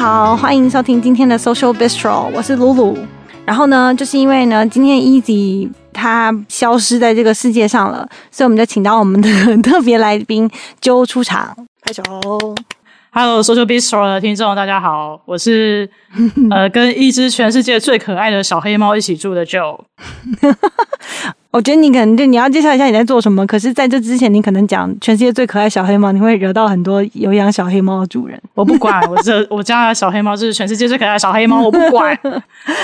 好，欢迎收听今天的 Social Bistro，我是露露。然后呢，就是因为呢，今天 Easy 他消失在这个世界上了，所以我们就请到我们的特别来宾 Joe 出场，拍手。Hello，Social Bistro 的听众，大家好，我是 呃跟一只全世界最可爱的小黑猫一起住的 Joe。我觉得你可能就你要介绍一下你在做什么，可是在这之前，你可能讲全世界最可爱小黑猫，你会惹到很多有养小黑猫的主人。我不管，我这我家的小黑猫就是全世界最可爱的小黑猫，我不管。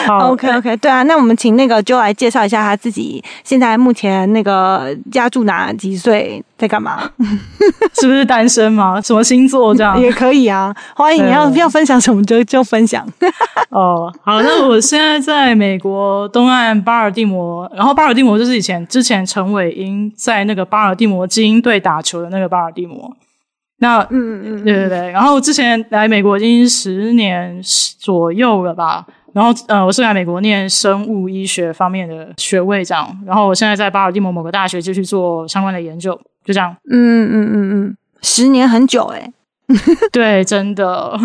好，OK OK，对啊，那我们请那个 Joe 来介绍一下他自己，现在目前那个家住哪几岁，在干嘛？是不是单身吗？什么星座这样？也可以啊，欢迎你要要分享什么就就分享。哦，好，那我现在在美国东岸巴尔的摩，然后巴尔的摩就是。以前之前陈伟英在那个巴尔的摩精英队打球的那个巴尔的摩，那嗯嗯嗯，对对对。然后之前来美国已经十年左右了吧。然后呃，我是来美国念生物医学方面的学位这样。然后我现在在巴尔的摩某个大学继续做相关的研究，就这样。嗯嗯嗯嗯，十年很久诶。对，真的。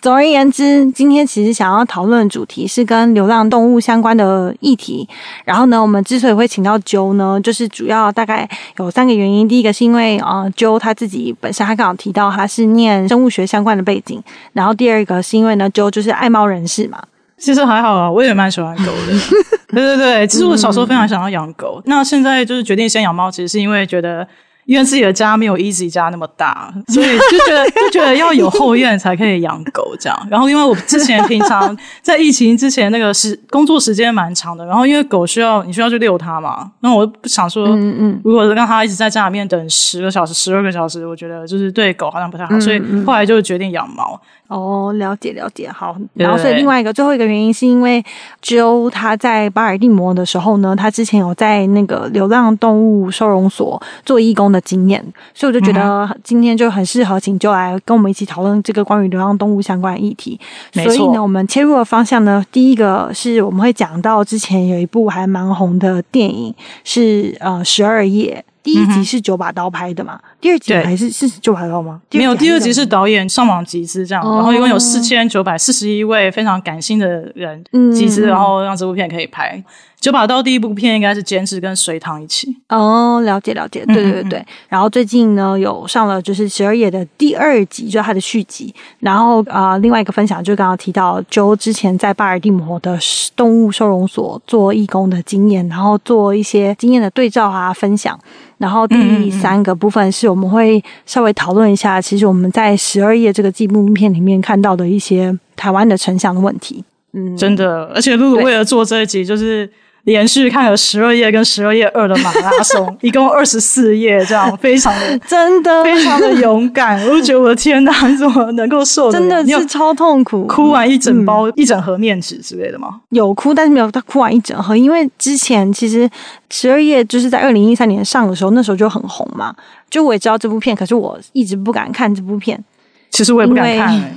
总而言之，今天其实想要讨论的主题是跟流浪动物相关的议题。然后呢，我们之所以会请到 Jo 呢，就是主要大概有三个原因。第一个是因为啊，Jo 他自己本身他刚好提到他是念生物学相关的背景。然后第二个是因为呢，Jo 就是爱猫人士嘛。其实还好啊，我也蛮喜欢狗的。对对对，其实我小时候非常想要养狗。那现在就是决定先养猫，其实是因为觉得。因为自己的家没有 Easy 家那么大，所以就觉得就觉得要有后院才可以养狗这样。然后因为我之前平常在疫情之前那个时工作时间蛮长的，然后因为狗需要你需要去遛它嘛，那我不想说，嗯嗯，如果让它一直在家里面等十个小时、十二个小时，我觉得就是对狗好像不太好，所以后来就决定养猫。哦，了解了解，好。然后，所以另外一个最后一个原因是因为 Joe 他在巴尔的摩的时候呢，他之前有在那个流浪动物收容所做义工的经验，所以我就觉得今天就很适合请 Joe 来跟我们一起讨论这个关于流浪动物相关的议题。所以呢，我们切入的方向呢，第一个是我们会讲到之前有一部还蛮红的电影，是呃十二夜。第一集是九把刀拍的嘛？嗯、第二集还是是九把刀吗？没有，第二集是导演上网集资这样，哦、然后一共有四千九百四十一位非常感性的人集资，嗯、然后让这部片可以拍。九把刀第一部片应该是监制跟隋唐一起哦，了解了解，对对对对。嗯嗯嗯，然后最近呢有上了就是十二夜的第二集，就是它的续集。然后啊、呃，另外一个分享就刚刚提到，Joe 之前在巴尔的摩的动物收容所做义工的经验，然后做一些经验的对照啊分享。然后第三个部分是我们会稍微讨论一下，其实我们在十二夜这个纪录片里面看到的一些台湾的城乡的问题。嗯，真的，而且露露为了做这一集，就是。连续看了十二页跟十二页二的马拉松，一共二十四页，这样非常的 真的非常的勇敢。我就觉得我的天哪，你怎么能够受？真的是超痛苦，哭完一整包、嗯、一整盒面纸之类的吗？有哭，但是没有他哭完一整盒，因为之前其实十二页就是在二零一三年上的时候，那时候就很红嘛。就我也知道这部片，可是我一直不敢看这部片。其实我也不敢看、欸，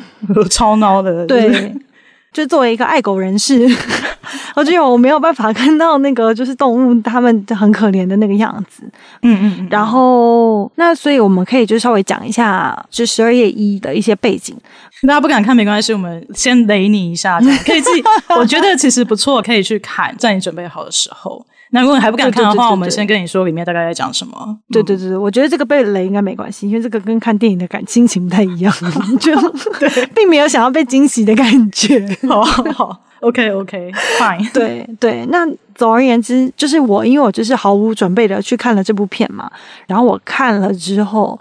超孬的。对。就作为一个爱狗人士，我就有我没有办法看到那个就是动物它们很可怜的那个样子。嗯嗯嗯。然后，那所以我们可以就稍微讲一下，就十二月一的一些背景。大家不敢看没关系，我们先雷你一下，可以自己。我觉得其实不错，可以去看，在你准备好的时候。那如果你还不敢看的话，对对对对对，我们先跟你说里面大概在讲什么。对对对，我觉得这个被雷应该没关系，因为这个跟看电影的感心情不太一样，就 对，并没有想要被惊喜的感觉。好好，OK OK，Fine。对对，那总而言之，就是我因为我就是毫无准备的去看了这部片嘛，然后我看了之后。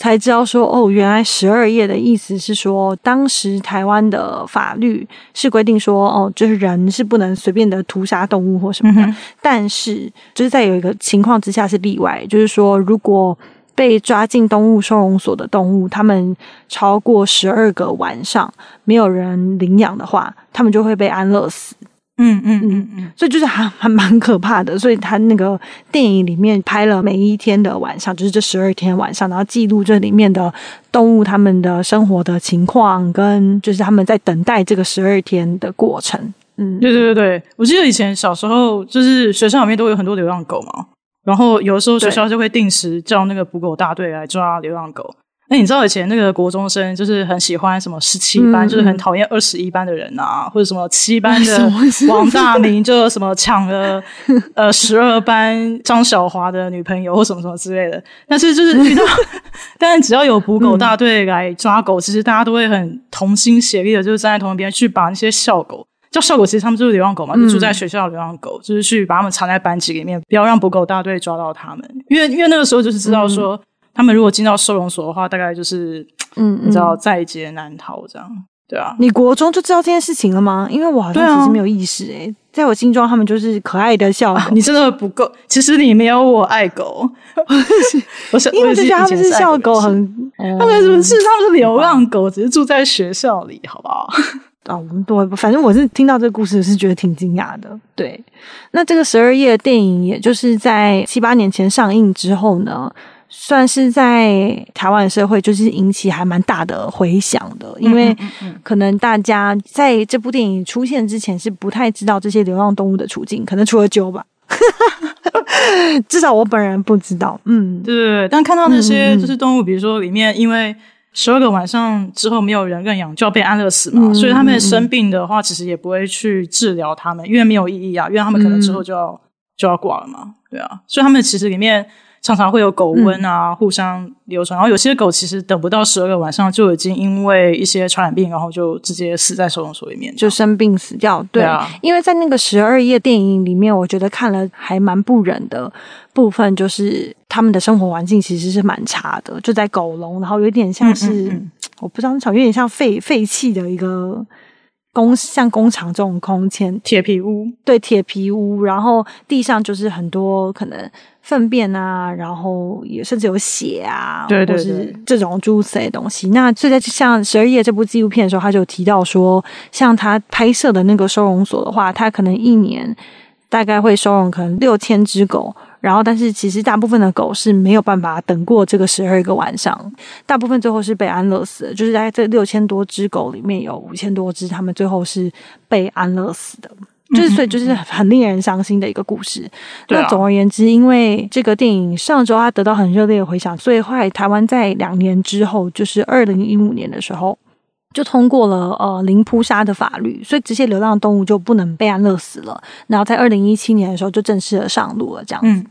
才知道说哦，原来十二页的意思是说，当时台湾的法律是规定说哦，就是人是不能随便的屠杀动物或什么的。嗯、但是就是在有一个情况之下是例外，就是说如果被抓进动物收容所的动物，他们超过十二个晚上没有人领养的话，他们就会被安乐死。嗯嗯嗯嗯，所以就是还还蛮可怕的。所以他那个电影里面拍了每一天的晚上，就是这十二天晚上，然后记录这里面的动物他们的生活的情况，跟就是他们在等待这个十二天的过程。嗯，对对对对，我记得以前小时候就是学校里面都有很多流浪狗嘛，然后有的时候学校就会定时叫那个捕狗大队来抓流浪狗。那你知道以前那个国中生就是很喜欢什么十七班，嗯、就是很讨厌二十一班的人啊，或者什么七班的 王大明，就什么抢了 呃十二班张小华的女朋友或什么什么之类的。但是就是遇到，但是只要有捕狗大队来抓狗，嗯、其实大家都会很同心协力的，就是站在同一边去把那些小狗叫校狗，其实他们就是流浪狗嘛，就住在学校的流浪狗，嗯、就是去把他们藏在班级里面，不要让捕狗大队抓到他们。因为因为那个时候就是知道说。嗯他们如果进到收容所的话，大概就是，嗯，你知道在劫难逃这样，对啊。你国中就知道这件事情了吗？因为我好像其实没有意识诶、欸，啊、在我心中他们就是可爱的校狗、啊。你真的不够，其实你没有我爱狗。我是因为就觉得他们是校狗很，很、嗯、他们是不是他们是流浪狗，只是住在学校里，好不好？啊，我们多反正我是听到这个故事是觉得挺惊讶的。对，那这个十二夜电影，也就是在七八年前上映之后呢。算是在台湾社会，就是引起还蛮大的回响的，因为可能大家在这部电影出现之前是不太知道这些流浪动物的处境，可能除了啾吧，至少我本人不知道。嗯，对对对，但看到那些就是动物，比如说里面因为十二个晚上之后没有人认养，就要被安乐死嘛，所以他们生病的话，其实也不会去治疗他们，因为没有意义啊，因为他们可能之后就要就要挂了嘛，对啊，所以他们其实里面。常常会有狗瘟啊，互相流传。嗯、然后有些狗其实等不到十二个晚上，就已经因为一些传染病，然后就直接死在收容所里面，就生病死掉。对，对啊，因为在那个十二夜电影里面，我觉得看了还蛮不忍的部分，就是他们的生活环境其实是蛮差的，就在狗笼，然后有点像是嗯嗯嗯我不知道那场，有点像废废弃的一个。工像工厂这种空间，铁皮屋，对，铁皮屋，然后地上就是很多可能粪便啊，然后也甚至有血啊，对对对，或是这种猪死的东西。那所以在像十二夜这部纪录片的时候，他就提到说，像他拍摄的那个收容所的话，他可能一年大概会收容可能六千只狗。然后，但是其实大部分的狗是没有办法等过这个十二个晚上，大部分最后是被安乐死的。就是在这六千多只狗里面有五千多只，他们最后是被安乐死的。就是所以就是很令人伤心的一个故事。那总而言之，因为这个电影上周它得到很热烈的回响，所以后来台湾在两年之后，就是二零一五年的时候，就通过了呃零扑杀的法律，所以这些流浪动物就不能被安乐死了。然后在二零一七年的时候就正式的上路了，这样子。嗯、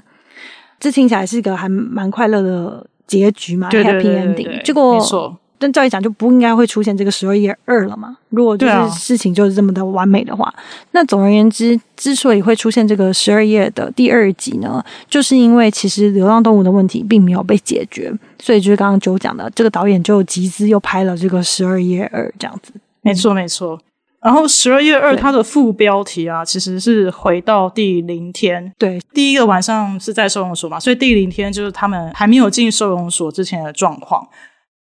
这听起来是一个还蛮快乐的结局嘛，Happy Ending。结果。但照理讲就不应该会出现这个十二夜二了嘛？如果就是事情就是这么的完美的话，啊、那总而言之，之所以会出现这个十二夜的第二集呢，就是因为其实流浪动物的问题并没有被解决，所以就是刚刚九讲的，这个导演就集资又拍了这个十二夜二这样子。没错，没错。然后十二月二它的副标题啊，其实是回到第零天。对，第一个晚上是在收容所嘛，所以第零天就是他们还没有进收容所之前的状况。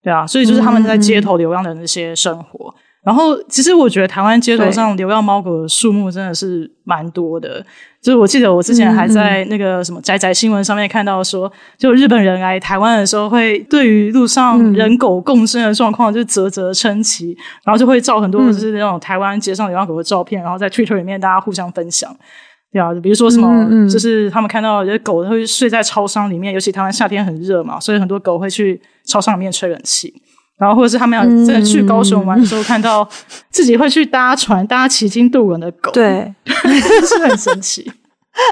对啊，所以就是他们在街头流浪的那些生活。嗯、然后，其实我觉得台湾街头上流浪猫狗的数目真的是蛮多的。就是我记得我之前还在那个什么宅宅新闻上面看到说，就日本人来台湾的时候，会对于路上人狗共生的状况就啧啧称奇，然后就会照很多就是那种台湾街上流浪狗的照片，然后在 Twitter 里面大家互相分享。对啊，比如说什么，嗯嗯就是他们看到有些狗会睡在超商里面，尤其台湾夏天很热嘛，所以很多狗会去超商里面吹冷气。然后或者是他们要真的去高雄玩的时候，看到自己会去搭船、搭骑经渡轮的狗，对，是很神奇。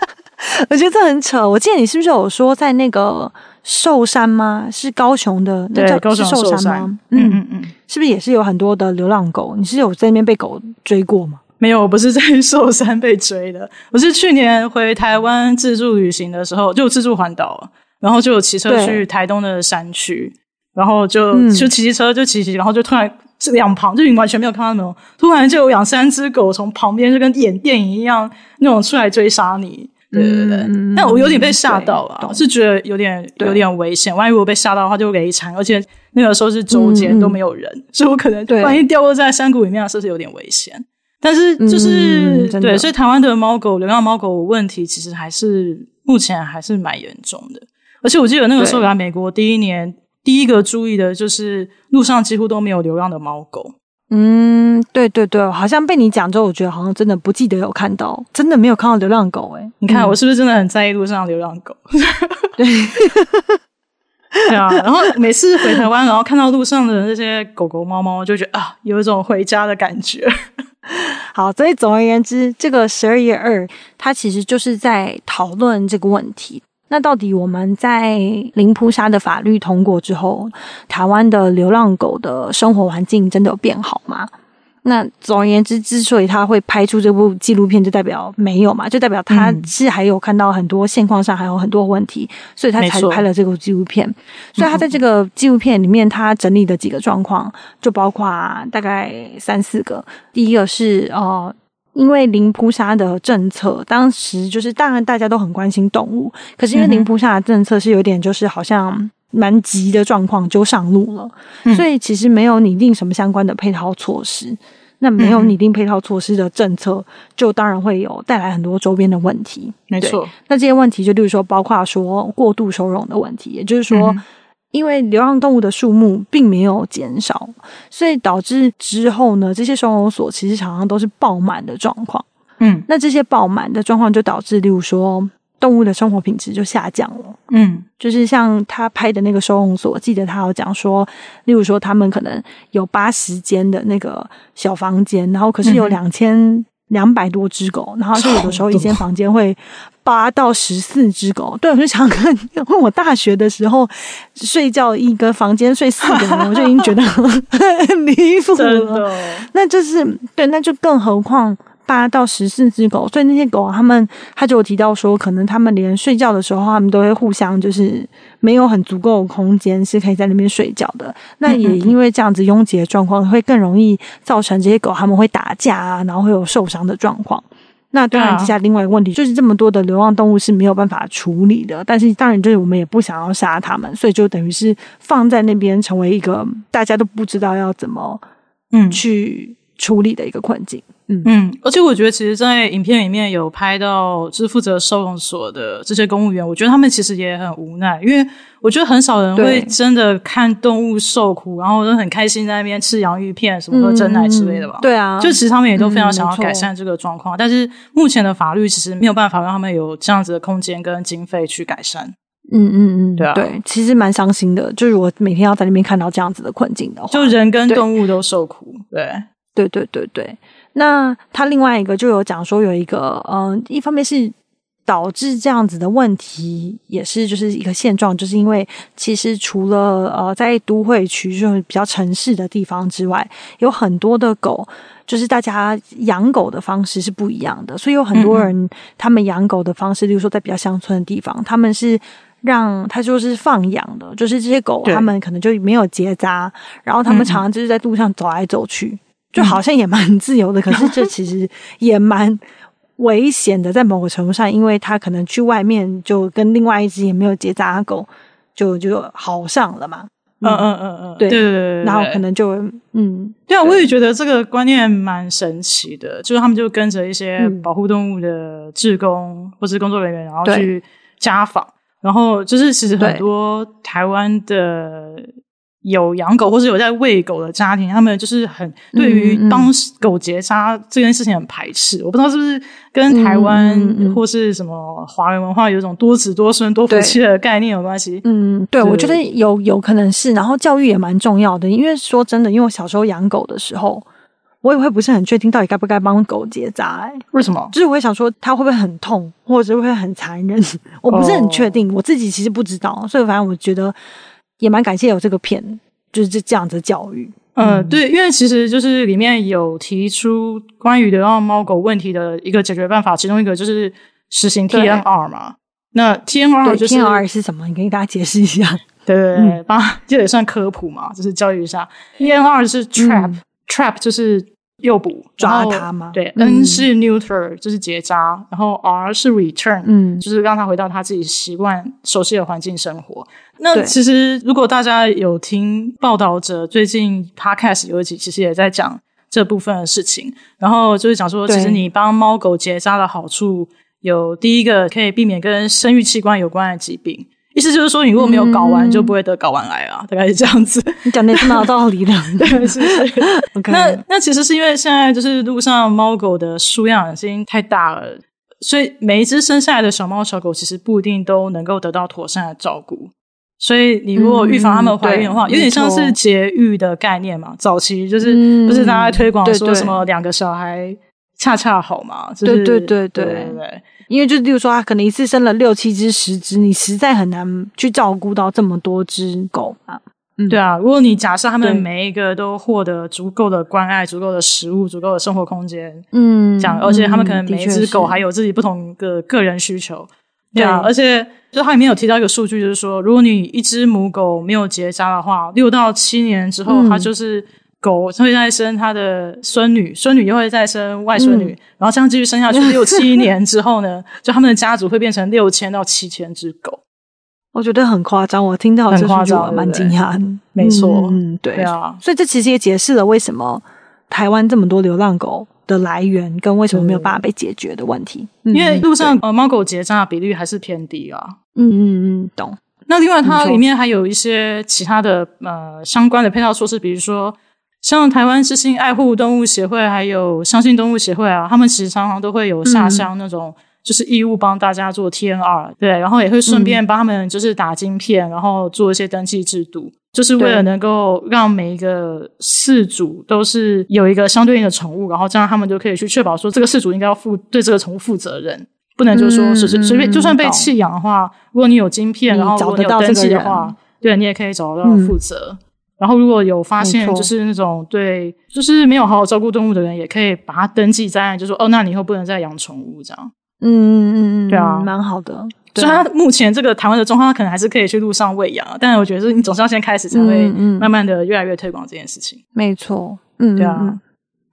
我觉得这很扯。我记得你是不是有说在那个寿山吗？是高雄的，那叫高雄寿山，山吗？嗯嗯嗯，是不是也是有很多的流浪狗？你是有在那边被狗追过吗？没有，我不是在寿山被追的。我是去年回台湾自助旅行的时候，就自助环岛，然后就有骑车去台东的山区，然后就就骑骑车就骑骑，然后就突然两旁就你完全没有看到那种，突然就有两三只狗从旁边就跟演电影一样那种出来追杀你。对对对，嗯、但我有点被吓到了，我是觉得有点有点危险。万一我被吓到的话，就雷惨，而且那个时候是周间、嗯、都没有人，所以我可能万一掉落在山谷里面，是不是有点危险？但是就是、嗯、对，所以台湾的猫狗流浪猫狗问题其实还是目前还是蛮严重的。而且我记得那个时候来美国第一年，第一个注意的就是路上几乎都没有流浪的猫狗。嗯，对对对，好像被你讲之后，我觉得好像真的不记得有看到，真的没有看到流浪狗。诶，你看我是不是真的很在意路上流浪狗？对。对啊，然后每次回台湾，然后看到路上的那些狗狗、猫猫，就觉得啊，有一种回家的感觉。好，所以总而言之，这个十二月二，它其实就是在讨论这个问题。那到底我们在零扑杀的法律通过之后，台湾的流浪狗的生活环境真的有变好吗？那总而言之，之所以他会拍出这部纪录片，就代表没有嘛，就代表他是还有看到很多现况上还有很多问题，所以他才拍了这部纪录片。所以他在这个纪录片里面，他整理的几个状况，就包括大概三四个。第一个是呃，因为零扑杀的政策，当时就是当然大家都很关心动物，可是因为零扑杀的政策是有点就是好像。蛮急的状况就上路了，嗯，所以其实没有拟定什么相关的配套措施。那没有拟定配套措施的政策，嗯，就当然会有带来很多周边的问题。没错，那这些问题就例如说，包括说过度收容的问题，也就是说，嗯，因为流浪动物的数目并没有减少，所以导致之后呢，这些收容所其实常常都是爆满的状况。嗯，那这些爆满的状况就导致，例如说。动物的生活品质就下降了。嗯，就是像他拍的那个收容所，记得他有讲说，例如说他们可能有八十间的那个小房间，然后可是有两千两百多只狗，然后就有的时候一间房间会八到十四只狗。对，我就想看，因为我大学的时候睡觉一个房间睡四个人，我就已经觉得很离谱了。那就是对，那就更何况。八到十四只狗，所以那些狗，他们他就有提到说，可能他们连睡觉的时候，他们都会互相就是没有很足够的空间是可以在那边睡觉的。那也因为这样子拥挤的状况，会更容易造成这些狗他们会打架啊，然后会有受伤的状况。那当然，接下来另外一个问题就是这么多的流浪动物是没有办法处理的，但是当然就是我们也不想要杀它们，所以就等于是放在那边，成为一个大家都不知道要怎么嗯去处理的一个困境。嗯，而且我觉得，其实，在影片里面有拍到，就是负责收容所的这些公务员，我觉得他们其实也很无奈，因为我觉得很少人会真的看动物受苦，然后都很开心在那边吃洋芋片、什么喝珍奶之类的吧。对啊，就其实他们也都非常想要改善这个状况，但是目前的法律其实没有办法让他们有这样子的空间跟经费去改善。嗯嗯嗯，对啊，对，其实蛮伤心的，就是我每天要在那边看到这样子的困境的话，就人跟动物都受苦。对，对，对，对，对。那他另外一个就有讲说，有一个嗯，一方面是导致这样子的问题，也是就是一个现状，就是因为其实除了呃在都会区就是比较城市的地方之外，有很多的狗，就是大家养狗的方式是不一样的，所以有很多人他们养狗的方式，例如说在比较乡村的地方，他们是让他就是放养的，就是这些狗他们可能就没有结扎，然后他们常常就是在路上走来走去。就好像也蛮自由的，可是这其实也蛮危险的，在某个程度上，因为他可能去外面就跟另外一只也没有结扎的狗就就好上了嘛。嗯嗯嗯嗯，对对对，对，然后可能就嗯，对啊，我也觉得这个观念蛮神奇的，就是他们就跟着一些保护动物的志工或是工作人员，然后去家访，然后就是其实很多台湾的。有养狗或是有在喂狗的家庭，他们就是很对于帮狗结扎这件事情很排斥。我不知道是不是跟台湾或是什么华人文化有一种多子多孙多福气的概念有关系。嗯，对，我觉得有有可能是。然后教育也蛮重要的，因为说真的，因为我小时候养狗的时候，我也会不是很确定到底该不该帮狗结扎、欸。为什么？就是我会想说，它会不会很痛，或者是会很残忍？我不是很确定、哦，我自己其实不知道。所以反正我觉得。也蛮感谢有这个片，就是这这样子的教育。嗯、呃，对，因为其实就是里面有提出关于流浪猫狗问题的一个解决办法，其中一个就是实行 TNR 嘛。那 TNR 就是 TNR 是什么？你可以给大家解释一下。对对对，帮、嗯、这也算科普嘛，就是教育一下。TNR 是 trap，trap、嗯、trap 就是。诱捕抓它嘛？对、嗯、N 是 neuter，就是结扎，然后 R 是 return，嗯，就是让它回到它自己习惯、熟悉的环境生活。那其实如果大家有听报道者最近 podcast 有一集，其实也在讲这部分的事情，然后就是讲说，其实你帮猫狗结扎的好处有第一个可以避免跟生育器官有关的疾病。意思就是说，你如果没有睾丸，就不会得睾丸癌啊、嗯，大概是这样子。你讲的也是蛮有道理的，对，是. 那那其实是因为现在就是路上猫狗的数量已经太大了，所以每一只生下来的小猫小狗其实不一定都能够得到妥善的照顾。所以你如果预防他们怀孕的话，嗯、有点像是节育的概念嘛。早期就是、嗯、不是大家在推广说什么两个小孩恰恰好嘛？对对对对对对。因为就例如说，他可能一次生了六七只、十只，你实在很难去照顾到这么多只狗啊。嗯，对啊。如果你假设他们每一个都获得足够的关爱、足够的食物、足够的生活空间，嗯，这样，而且他们可能每一只狗还有自己不同的个人需求。对啊，而且就它里面有提到一个数据，就是说，如果你一只母狗没有结扎的话，六到七年之后，它就是狗会再生它的孙女，孙女又会再生外孙女，然后这样继续生下去，六七年之后呢，就他们的家族会变成六千到七千只狗。我觉得很夸张，我听到这数据我蛮惊讶的。没错，嗯，对，对啊，所以这其实也解释了为什么台湾这么多流浪狗。的来源跟为什么没有办法被解决的问题，因为路上呃猫狗结扎的比率还是偏低啊。嗯嗯嗯，懂。那另外它里面还有一些其他的呃相关的配套措施，比如说像台湾之心爱护动物协会，还有相信动物协会啊，他们其实常常都会有下乡那种就是义务帮大家做 TNR，对，然后也会顺便帮他们就是打晶片，然后做一些登记制度。就是为了能够让每一个饲主都是有一个相对应的宠物，然后这样他们就可以去确保说这个饲主应该要负对这个宠物负责任，不能就是说随随随便就算被弃养的话，如果你有晶片，然后找得到登记的话，对，你也可以找到负责。然后如果有发现就是那种对就是没有好好照顾动物的人，也可以把它登记在案，就说哦，那你以后不能再养宠物这样。嗯嗯嗯嗯，对啊，蛮好的。所以，他目前这个台湾的状况，他可能还是可以去路上喂养，但是我觉得是你总是要先开始，才会慢慢的越来越推广这件事情。没错，嗯，对啊。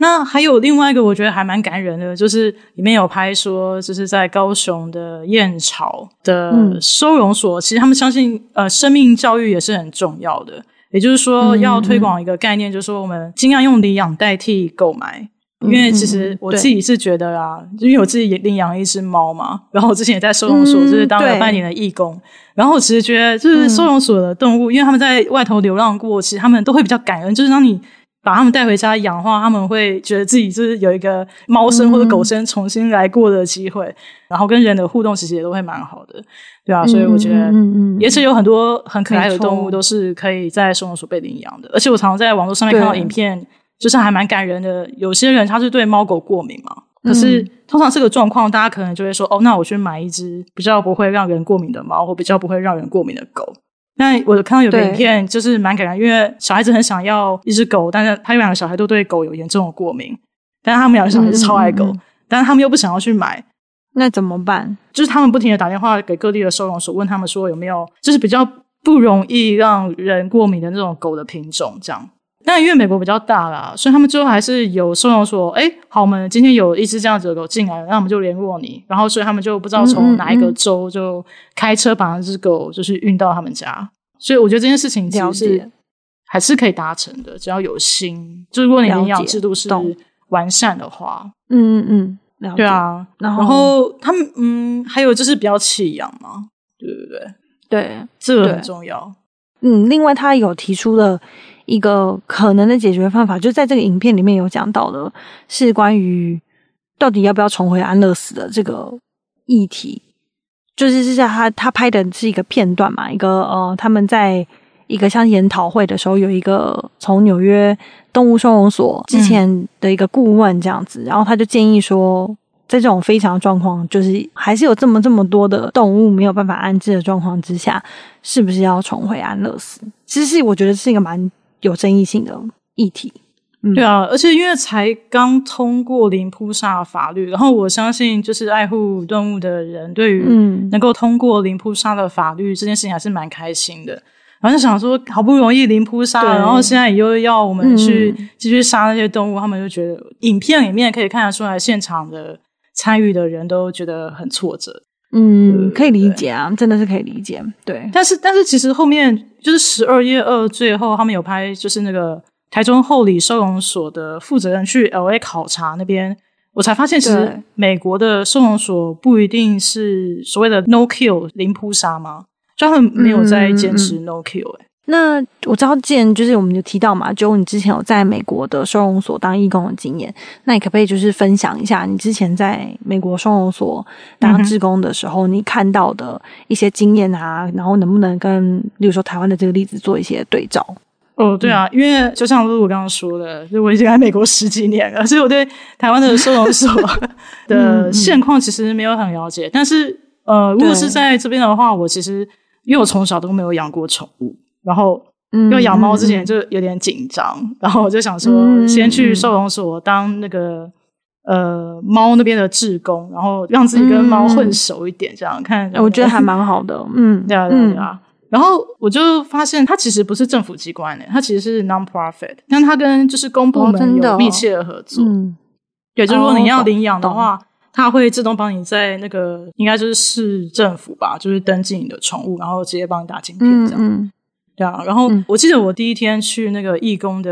那还有另外一个，我觉得还蛮感人的，就是里面有拍说，就是在高雄的燕巢的收容所，其实他们相信，呃，生命教育也是很重要的。也就是说，要推广一个概念，就是说，我们尽量用领养代替购买。因为其实我自己是觉得啊，嗯、因为我自己也领养了一只猫嘛，然后我之前也在收容所就是当了半年的义工，嗯、然后我其实觉得就是收容所的动物，嗯、因为他们在外头流浪过，其实他们都会比较感恩，就是当你把他们带回家养的话，他们会觉得自己就是有一个猫生或者狗生重新来过的机会，嗯、然后跟人的互动其实也都会蛮好的，对啊，所以我觉得嗯嗯也是有很多很可爱的动物都是可以在收容所被领养的，而且我常常在网络上面看到影片。就是还蛮感人的。有些人他是对猫狗过敏嘛，可是通常这个状况，大家可能就会说：“哦，那我去买一只比较不会让人过敏的猫，或比较不会让人过敏的狗。”那我看到有个影片，就是蛮感人，因为小孩子很想要一只狗，但是他有两个小孩都对狗有严重的过敏，但是他们两个小孩是超爱狗，但是他们又不想要去买，那怎么办？就是他们不停的打电话给各地的收容所，问他们说有没有就是比较不容易让人过敏的那种狗的品种，这样。但因为美国比较大啦，所以他们最后还是有收容所。哎，好，我们今天有一只这样子的狗进来了，那我们就联络你。然后，所以他们就不知道从哪一个州就开车把那只狗就是运到他们家。所以我觉得这件事情其实是还是可以达成的，只要有心。就如果你领养制度是完善的话，嗯嗯嗯，对啊。然后，然后他们嗯，还有就是比较弃养嘛，对对对对，这个很重要。嗯，另外他有提出了。一个可能的解决方法，就在这个影片里面有讲到的，是关于到底要不要重回安乐死的这个议题。就是是在他他拍的是一个片段嘛，一个呃，他们在一个像研讨会的时候，有一个从纽约动物收容所之前的一个顾问这样子，然后他就建议说，在这种非常状况，就是还是有这么这么多的动物没有办法安置的状况之下，是不是要重回安乐死？其实是我觉得是一个蛮。有争议性的议题，嗯、对啊，而且因为才刚通过零扑杀法律，然后我相信就是爱护动物的人对于能够通过零扑杀的法律这件事情还是蛮开心的。然后就想说，好不容易零扑杀，然后现在又要我们去继续杀那些动物，嗯、他们就觉得影片里面可以看得出来，现场的参与的人都觉得很挫折。嗯，可以理解啊，真的是可以理解。对，但是但是其实后面就是十二月二最后他们有拍，就是那个台中后里收容所的负责人去 LA 考察那边，我才发现其实美国的收容所不一定是所谓的 no kill 零扑杀吗？就他们没有在坚持 no kill 哎、欸。那我知道，之前就是我们就提到嘛，就你之前有在美国的收容所当义工的经验，那你可不可以就是分享一下你之前在美国收容所当志工的时候，你看到的一些经验啊，然后能不能跟，例如说台湾的这个例子做一些对照？哦，对啊，因为就像露露刚刚说的，就我已经在美国十几年了，所以我对台湾的收容所 的现况其实没有很了解。但是，呃，如果是在这边的话，我其实因为我从小都没有养过宠物。然后，因为养猫之前就有点紧张，嗯、然后我就想说，先去收容所当那个、嗯、呃猫那边的志工，然后让自己跟猫混熟一点，这样、嗯、看。我觉得还蛮好的，嗯，对啊，对啊，对啊。然后我就发现，它其实不是政府机关诶，它其实是 non-profit，但它跟就是公部门有密切的合作。嗯，对，就如果你要领养的话，它会自动帮你在那个应该就是市政府吧，就是登记你的宠物，然后直接帮你打晶片这样。嗯嗯对啊，然后我记得我第一天去那个义工的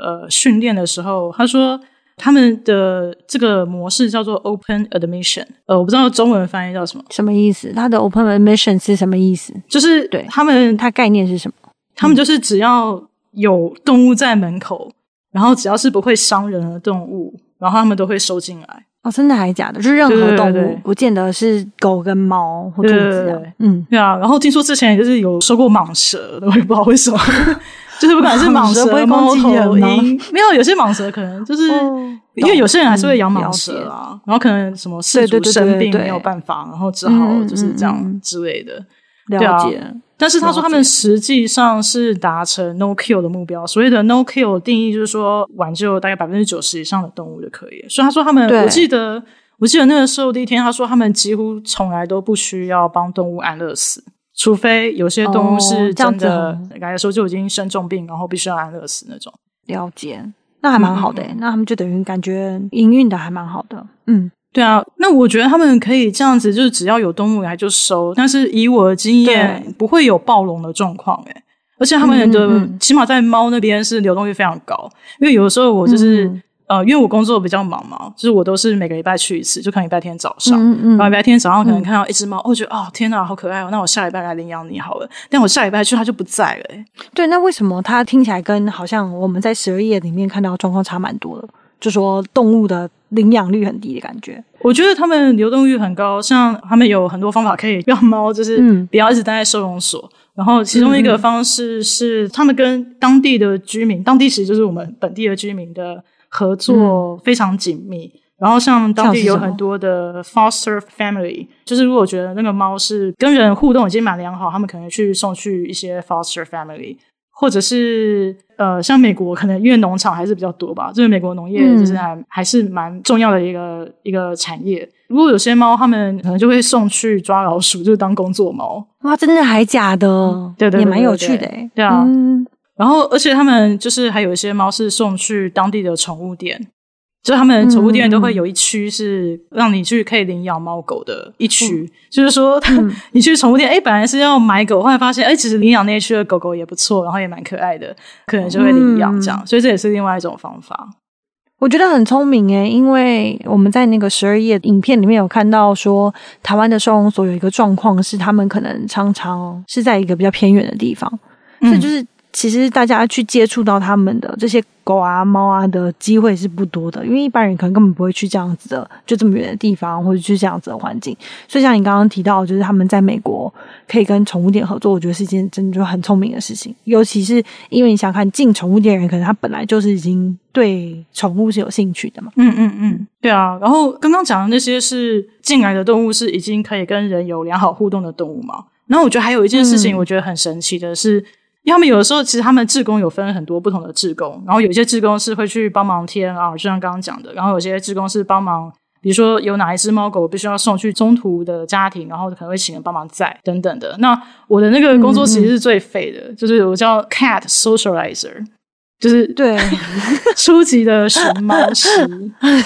呃训练的时候，他说他们的这个模式叫做 Open Admission，呃，我不知道中文翻译叫什么，什么意思？他的 Open Admission 是什么意思？就是对他们，他概念是什么？他们就是只要有动物在门口，然后只要是不会伤人的动物，然后他们都会收进来。哦，真的还是假的？就是任何动物，对对对，不见得是狗跟猫或兔子。嗯，对啊。然后听说之前就是有收过蟒蛇的，我也不知道为什么，就是不管是蟒蛇、猫头鹰，没有，有些蟒蛇可能就是、哦、因为有些人还是会养蟒蛇啊，嗯、然后可能什么饲主生病没有办法，然后只好就是这样之类的。了解。但是他说他们实际上是达成 no kill 的目标。所谓的 no kill 定义就是说挽救大概百分之九十以上的动物就可以。所以他说他们，我记得我记得那个时候第一天，他说他们几乎从来都不需要帮动物安乐死，除非有些动物是真的，来说就已经生重病，然后必须要安乐死那种。了解，那还蛮好的、欸嗯。那他们就等于感觉营运的还蛮好的。嗯。对啊，那我觉得他们可以这样子，就是只要有动物来就收。但是以我的经验，不会有暴龙的状况诶。而且他们的嗯嗯嗯起码在猫那边是流动率非常高，因为有的时候我就是呃，因为我工作比较忙嘛，就是我都是每个礼拜去一次，就可能礼拜天早上，嗯嗯然后礼拜天早上可能看到一只猫，我、觉得哦天哪，好可爱哦，那我下礼拜来领养你好了。但我下礼拜去它就不在了诶。对，那为什么它听起来跟好像我们在十二页里面看到的状况差蛮多的？就说动物的领养率很低的感觉，我觉得他们流动率很高，像他们有很多方法可以让猫就是不要一直待在收容所。嗯、然后其中一个方式是他们跟当地的居民，当地其实就是我们本地的居民的合作非常紧密。嗯、然后像当地有很多的 foster family，就是如果觉得那个猫是跟人互动已经蛮良好，他们可能去送去一些 foster family。或者是呃，像美国可能因为农场还是比较多吧，就是美国农业就是还、嗯、还是蛮重要的一个一个产业。如果有些猫，他们可能就会送去抓老鼠，就是当工作猫。哇，真的还假的？嗯、对，对，对，对对，也蛮有趣的诶。对啊、嗯，然后而且他们就是还有一些猫是送去当地的宠物店。就他们宠物店都会有一区是让你去可以领养猫狗的一区，嗯、就是说，嗯、你去宠物店，哎，本来是要买狗，后来发现，哎，其实领养那一区的狗狗也不错，然后也蛮可爱的，可能就会领养这样，嗯、所以这也是另外一种方法。我觉得很聪明诶，因为我们在那个十二页影片里面有看到说，台湾的收容所有一个状况是，他们可能常常是在一个比较偏远的地方，这、嗯、就是。其实大家去接触到他们的这些狗啊、猫啊的机会是不多的，因为一般人可能根本不会去这样子的，就这么远的地方，或者去这样子的环境。所以像你刚刚提到，就是他们在美国可以跟宠物店合作，我觉得是一件真的就很聪明的事情。尤其是因为你想看进宠物店的人，可能他本来就是已经对宠物是有兴趣的嘛。嗯嗯嗯，对啊。然后刚刚讲的那些是进来的动物，是已经可以跟人有良好互动的动物嘛？然后我觉得还有一件事情，我觉得很神奇的是。嗯因为他们有的时候，其实他们志工有分很多不同的志工，然后有些志工是会去帮忙贴啊，就像刚刚讲的，然后有些志工是帮忙，比如说有哪一只猫狗必须要送去中途的家庭，然后可能会请人帮忙载等等的。那我的那个工作其实是最废的，就是我叫 Cat Socializer，就是对初级的寻猫师。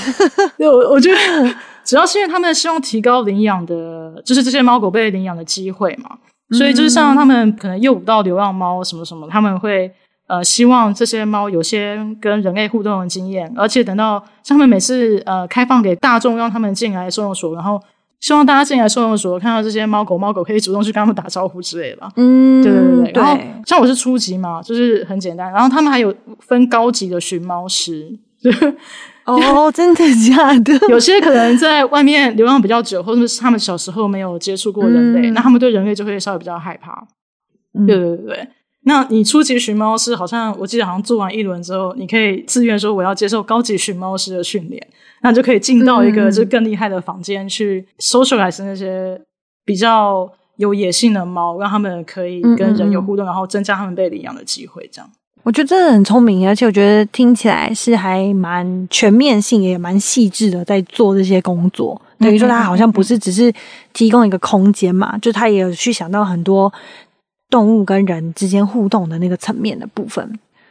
对，我我觉得主要是因为他们希望提高领养的，就是这些猫狗被领养的机会嘛。所以就是像他们可能诱捕到流浪猫什么什么，他们会呃希望这些猫有些跟人类互动的经验，而且等到像他们每次呃开放给大众让他们进来收容所，然后希望大家进来收容所看到这些猫狗，猫狗可以主动去跟他们打招呼之类的吧。嗯，对对对对。对然后像我是初级嘛，就是很简单。然后他们还有分高级的寻猫师。哦，真的假的？有些可能在外面流浪比较久，或者是他们小时候没有接触过人类，嗯、那他们对人类就会稍微比较害怕。嗯、对对对对。那你初级寻猫师，好像我记得好像做完一轮之后，你可以自愿说我要接受高级寻猫师的训练，那就可以进到一个就是更厉害的房间去 socialize 那些比较有野性的猫，让他们可以跟人有互动，然后增加他们被领养的机会，这样。我觉得真的很聪明，而且我觉得听起来是还蛮全面性，也蛮细致的，在做这些工作。等于说，他好像不是只是提供一个空间嘛，就他也有去想到很多动物跟人之间互动的那个层面的部分。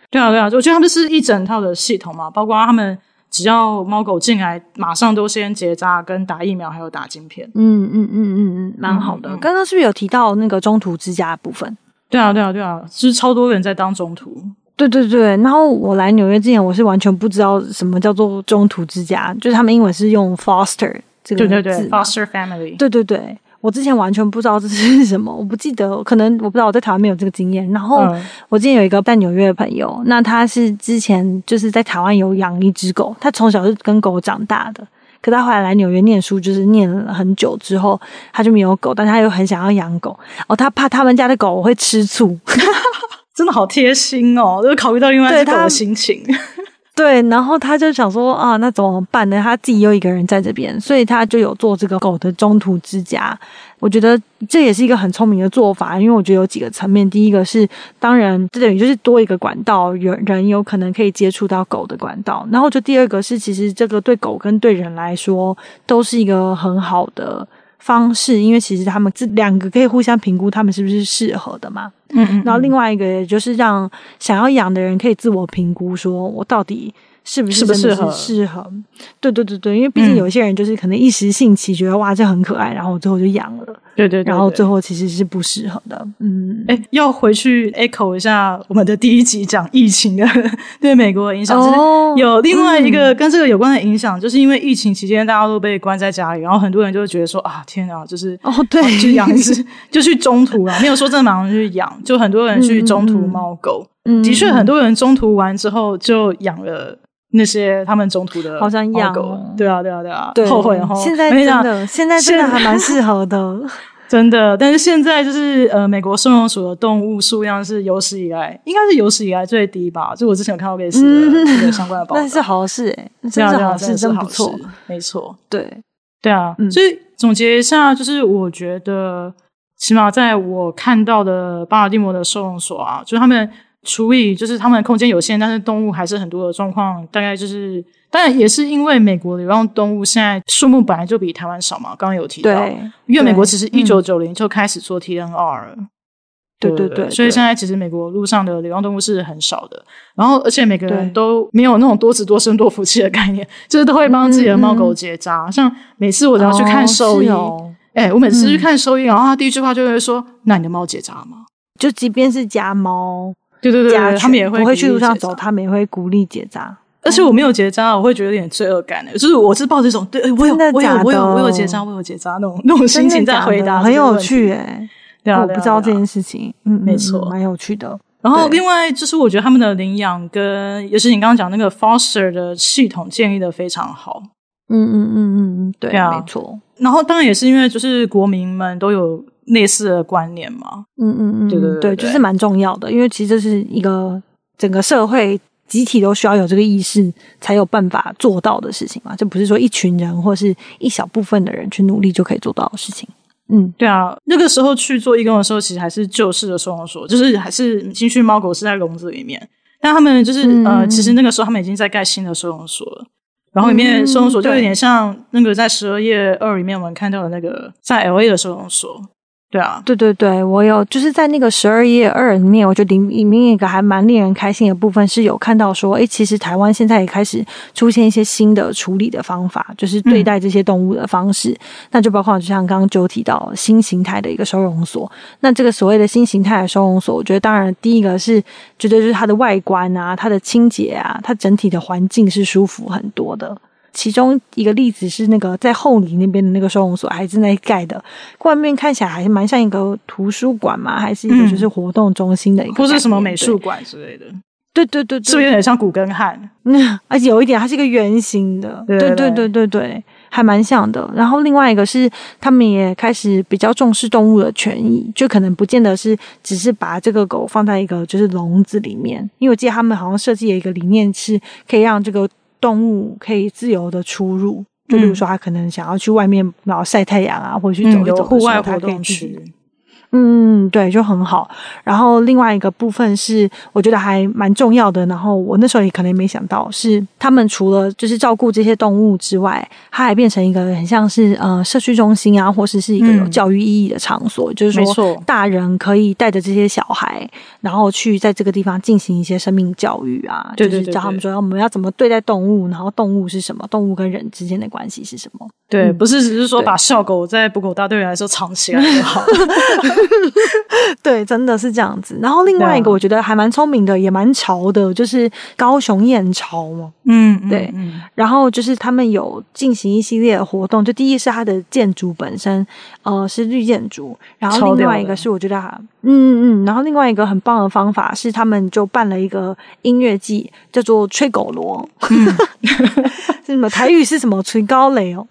对啊，对啊，我觉得他们是一整套的系统嘛，包括他们只要猫狗进来，马上都先结扎、跟打疫苗，还有打晶片。嗯嗯嗯嗯嗯，蛮好的。刚刚是不是有提到那个中途之家的部分？对啊，对啊，对啊，就是超多人在当中途。对对对，然后我来纽约之前，我是完全不知道什么叫做中途之家，就是他们英文是用 foster 这个字，对对对，foster family。对对对，我之前完全不知道这是什么，我不记得，可能我不知道我在台湾没有这个经验。然后我之前有一个在纽约的朋友，那他是之前就是在台湾有养一只狗，他从小是跟狗长大的，可他后来来纽约念书，就是念了很久之后，他就没有狗，但他又很想要养狗，哦，他怕他们家的狗会吃醋。真的好贴心哦，就是考虑到另外一只狗的心情。对，然后他就想说啊，那怎么办呢？他自己又一个人在这边，所以他就有做这个狗的中途之家。我觉得这也是一个很聪明的做法，因为我觉得有几个层面。第一个是，当然这等于就是多一个管道，有人有可能可以接触到狗的管道。然后就第二个是，其实这个对狗跟对人来说都是一个很好的方式，因为其实他们这两个可以互相评估，他们是不是适合的嘛？嗯，嗯，嗯，然后另外一个就是让想要养的人可以自我评估，说我到底。是不是真的是适合？适合，对对对对，因为毕竟有些人就是可能一时兴起，觉得、嗯、哇这很可爱，然后最后就养了。对，对对对，然后最后其实是不适合的。嗯，哎，要回去 echo 一下我们的第一集讲疫情的对美国的影响。哦，有另外一个跟这个有关的影响，嗯、就是因为疫情期间大家都被关在家里，然后很多人就会觉得说啊天啊，就是哦对，就养一只就去中途啊，没有说真的马上去养，就很多人去中途猫狗。嗯，的确很多人中途完之后就养了。那些他们中途的，好像养狗，对啊，对啊，对啊，对后悔哈。现在真的，现在真的还蛮适合的，真的。但是现在就是呃，美国收容所的动物数量是有史以来，应该是有史以来最低吧？就我之前有看到类似的这个相关的报道，那是好事哎，真的是好事，真不错，没错，对，对啊。所以总结一下，就是我觉得，起码在我看到的巴尔的摩的收容所啊，就是他们。处理就是他们的空间有限，但是动物还是很多的状况，大概就是当然也是因为美国流浪动物现在数目本来就比台湾少嘛，刚刚有提到，对因为美国其实一九九零就开始做 TNR 了，对对对，所以现在其实美国路上的流浪动物是很少的，然后而且每个人都没有那种多子多孙多福气的概念，就是都会帮自己的猫狗结扎，嗯嗯像每次我只要去看兽医，哎、哦哦。欸，我每次去看兽医，然后他第一句话就会说：“那你的猫结扎吗？”就即便是家猫。对对对，他们也会不会去路上走，他们也会鼓励结扎。而且我没有结扎，我会觉得有点罪恶感的。就是我是抱着一种，对我有我有我有我有结扎，我有结扎那种那种心情在回答，很有趣哎。对啊，我不知道这件事情，嗯，没错，蛮有趣的。然后另外就是我觉得他们的领养跟也是你刚刚讲那个 foster 的系统建立的非常好。嗯嗯嗯嗯嗯，对啊，没错。然后当然也是因为就是国民们都有。类似的观念嘛，嗯嗯嗯，对对对，对，就是蛮重要的，因为其实这是一个整个社会集体都需要有这个意识，才有办法做到的事情嘛。这不是说一群人或是一小部分的人去努力就可以做到的事情。嗯，对啊，那个时候去做义工的时候，其实还是旧式的收容所，就是还是新训猫狗是在笼子里面，但他们就是、嗯、呃，其实那个时候他们已经在盖新的收容所了，然后里面收容所就有点像那个在十二夜二里面我们看到的那个在 LA 的收容所。对啊，对对对，我有就是在那个十二页二里面，我觉得里里面一个还蛮令人开心的部分是有看到说，诶，其实台湾现在也开始出现一些新的处理的方法，就是对待这些动物的方式。嗯、那就包括就像刚刚就提到新形态的一个收容所。那这个所谓的新形态的收容所，我觉得当然第一个是觉得就是它的外观啊，它的清洁啊，它整体的环境是舒服很多的。其中一个例子是那个在后里那边的那个收容所还正在盖的，外面看起来还是蛮像一个图书馆嘛，还是一个就是活动中心的一个，或是什么美术馆之类的。对对对，对，是不是有点像古根汉？嗯，而且有一点，它是一个圆形的。对对对对对对，还蛮像的。然后另外一个是，他们也开始比较重视动物的权益，就可能不见得是只是把这个狗放在一个就是笼子里面，因为我记得他们好像设计了一个理念，是可以让这个动物可以自由的出入。就比如说，它可能想要去外面然后晒太阳啊，或者去走一走，户外活动区。嗯，对，就很好。然后另外一个部分是，我觉得还蛮重要的。然后我那时候也可能没想到，是他们除了就是照顾这些动物之外，它还变成一个很像是呃社区中心啊，或是是一个有教育意义的场所。嗯、就是说，大人可以带着这些小孩，然后去在这个地方进行一些生命教育啊，对对对对，就是教他们说我们要怎么对待动物，然后动物是什么，动物跟人之间的关系是什么。对，不是只是说把校狗在捕狗大队来说藏起来就好。对，真的是这样子。然后另外一个，我觉得还蛮聪明的，也蛮潮的，就是高雄燕巢嘛。嗯，对。嗯、然后就是他们有进行一系列的活动，就第一是它的建筑本身，呃，是绿建筑。然后另外一个是我觉得，嗯嗯嗯。然后另外一个很棒的方法是，他们就办了一个音乐季，叫做吹狗螺。嗯、是什么台语是什么？吹高雷哦。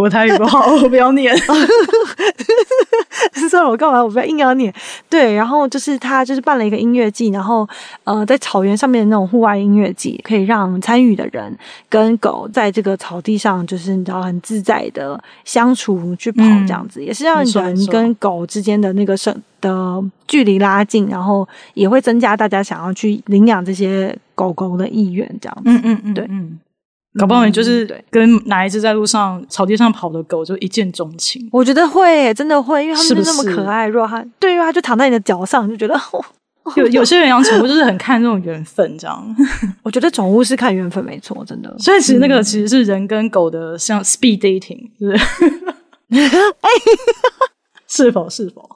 我台语不好，我不要念。算了，我干嘛？我不要硬要念。对，然后就是他就是办了一个音乐季，然后呃，在草原上面的那种户外音乐季，可以让参与的人跟狗在这个草地上，就是你知道很自在的相处去跑这样子，嗯、也是让人跟狗之间的那个生的距离拉近，然后也会增加大家想要去领养这些狗狗的意愿这样子。嗯嗯嗯，对，嗯。搞不好你就是跟哪一只在路上草地上跑的狗就一见钟情。我觉得会，真的会，因为它们就那么可爱。如果它对，因为它就躺在你的脚上，就觉得有有些人养宠物 就是很看这种缘分，这样。我觉得宠物是看缘分，没错，真的。所以其实那个其实是人跟狗的像 speed dating，是不是？哎，是否是否？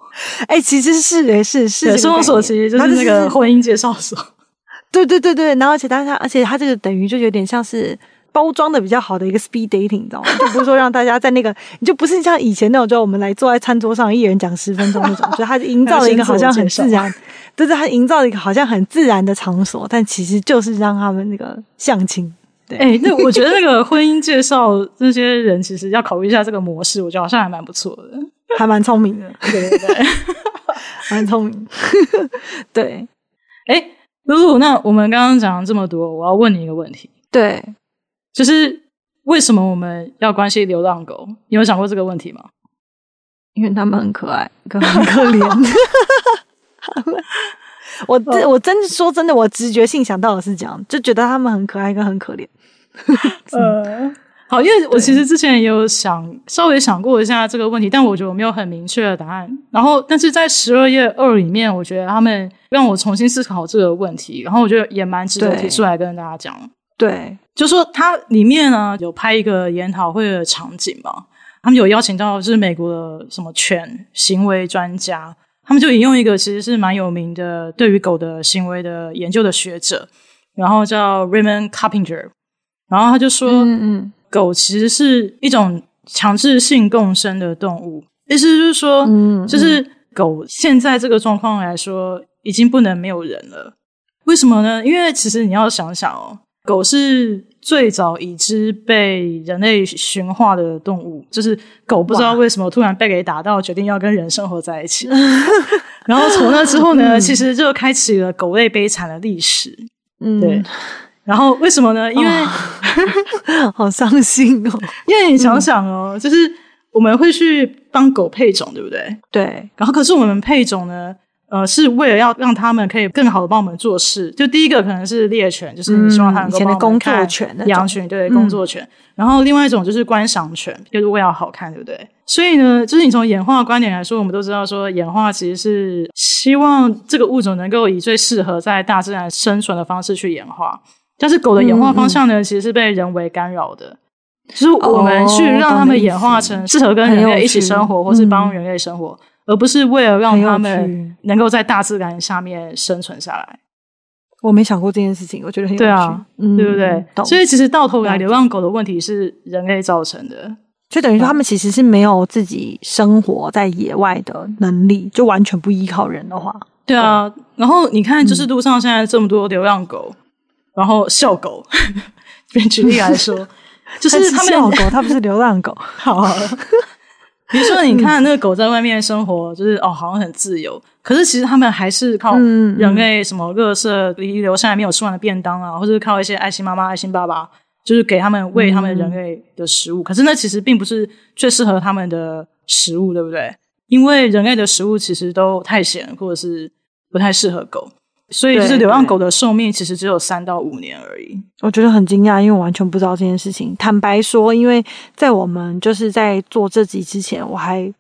哎，其实是诶，是是。收容所其实就是那个婚姻介绍所。对对对对，然后而且但是它，而且它这个等于就有点像是。包装的比较好的一个 speed dating，你知道吗？就不是说让大家在那个，你就不是像以前那种，就我们来坐在餐桌上，一人讲十分钟那种。所以他营造了一个好像很自然，就是他营造了一个好像很自然的场所，但其实就是让他们那个相亲。对，哎、欸，那我觉得那个婚姻介绍那些人，其实要考虑一下这个模式，我觉得好像还蛮不错的，还蛮聪明的。对 对对，蛮聪明。对，哎、欸，露露，那我们刚刚讲了这么多，我要问你一个问题。对。就是为什么我们要关心流浪狗？你有想过这个问题吗？因为他们很可爱，可很可怜。我我真说真的，我直觉性想到的是这样，就觉得他们很可爱，跟很可怜。呃，好，因为我其实之前也有想稍微想过一下这个问题，但我觉得我没有很明确的答案。然后，但是在十二月二里面，我觉得他们让我重新思考这个问题，然后我觉得也蛮值得提出来跟大家讲。对，就说它里面呢有拍一个研讨会的场景嘛，他们有邀请到就是美国的什么犬行为专家，他们就引用一个其实是蛮有名的对于狗的行为的研究的学者，然后叫 Raymond Carpenter，然后他就说，嗯嗯，狗其实是一种强制性共生的动物，意思就是说，嗯，就是狗现在这个状况来说，已经不能没有人了，为什么呢？因为其实你要想想哦。狗是最早已知被人类驯化的动物，就是狗不知道为什么突然被给打到，决定要跟人生活在一起。然后从那之后呢，嗯、其实就开启了狗类悲惨的历史。嗯，对。然后为什么呢？因为、哦、好伤心哦。因为你想想哦，嗯、就是我们会去帮狗配种，对不对？对。然后可是我们配种呢？呃，是为了要让他们可以更好的帮我们做事。就第一个可能是猎犬，就是你希望它能够帮看羊群，对，工作犬。然后另外一种就是观赏犬，就是为了好看，对不对？所以呢，就是你从演化的观点来说，我们都知道说，演化其实是希望这个物种能够以最适合在大自然生存的方式去演化。但是狗的演化方向呢，其实是被人为干扰的，就是我们去让他们演化成适合跟人类一起生活，或是帮人类生活。而不是为了让他们能够在大自然下面生存下来。我没想过这件事情，我觉得很有趣，对啊，嗯、对不对？所以其实到头来，流浪狗的问题是人类造成的，就等于说他们其实是没有自己生活在野外的能力，就完全不依靠人的话，对啊。对然后你看，就是路上现在这么多流浪狗，嗯、然后笑狗，举例来说，就是他们校狗，它不是流浪狗，好。比如说，你看那个狗在外面生活，就是哦，好像很自由。可是其实他们还是靠人类什么垃圾遗留下来没有吃完的便当啊，或者是靠一些爱心妈妈、爱心爸爸，就是给他们喂他们人类的食物。可是那其实并不是最适合他们的食物，对不对？因为人类的食物其实都太咸，或者是不太适合狗。所以，就是流浪狗的寿命其实只有三到五年而已。我觉得很惊讶，因为我完全不知道这件事情。坦白说，因为在我们就是在做这集之前，我还